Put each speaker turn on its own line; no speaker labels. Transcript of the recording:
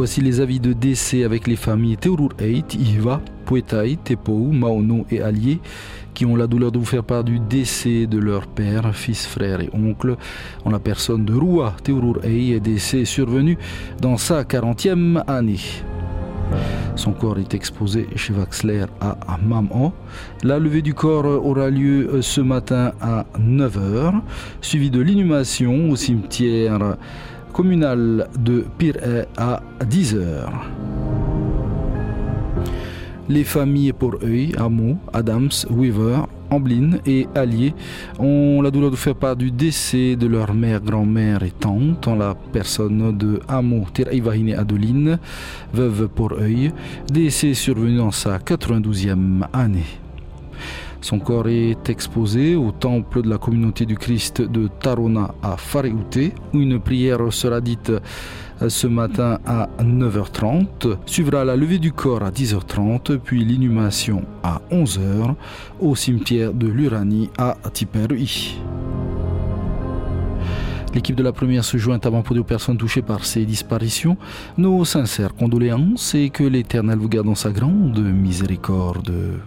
Voici les avis de décès avec les familles Teurur Eit, Iva, Poetai, Tepou, Maono et Allier qui ont la douleur de vous faire part du décès de leur père, fils, frère et oncle en la personne de Rua Teurur Ei, décès survenu dans sa 40e année. Son corps est exposé chez Vaxler à Maman. La levée du corps aura lieu ce matin à 9h, suivi de l'inhumation au cimetière communal de Pire à 10h. Les familles pour œil, Amo, Adams, Weaver, Amblin et Allier ont la douleur de faire part du décès de leur mère, grand-mère et tante en la personne de Amo Tiraivahine Adeline, veuve pour œil, décès survenu dans sa 92e année. Son corps est exposé au temple de la communauté du Christ de Tarona à Fareouté, où une prière sera dite ce matin à 9h30. Suivra la levée du corps à 10h30, puis l'inhumation à 11h au cimetière de l'Uranie à Tiperui. L'équipe de la première se joint avant pour aux personnes touchées par ces disparitions. Nos sincères condoléances et que l'Éternel vous garde dans sa grande miséricorde.